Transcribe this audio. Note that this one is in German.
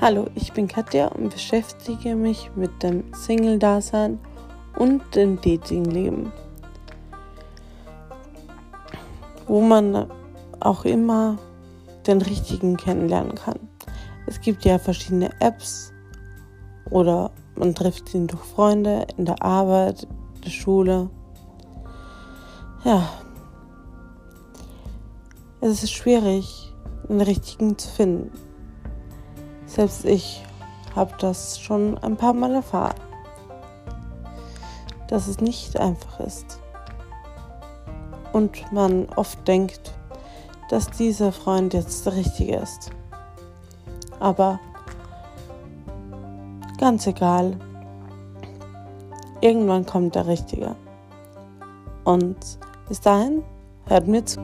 Hallo, ich bin Katja und beschäftige mich mit dem Single-Dasein und dem Dating-Leben. Wo man auch immer den richtigen kennenlernen kann. Es gibt ja verschiedene Apps oder man trifft ihn durch Freunde, in der Arbeit, in der Schule. Ja, es ist schwierig, den richtigen zu finden. Selbst ich habe das schon ein paar Mal erfahren, dass es nicht einfach ist. Und man oft denkt, dass dieser Freund jetzt der richtige ist. Aber ganz egal, irgendwann kommt der richtige. Und bis dahin, hört mir zu.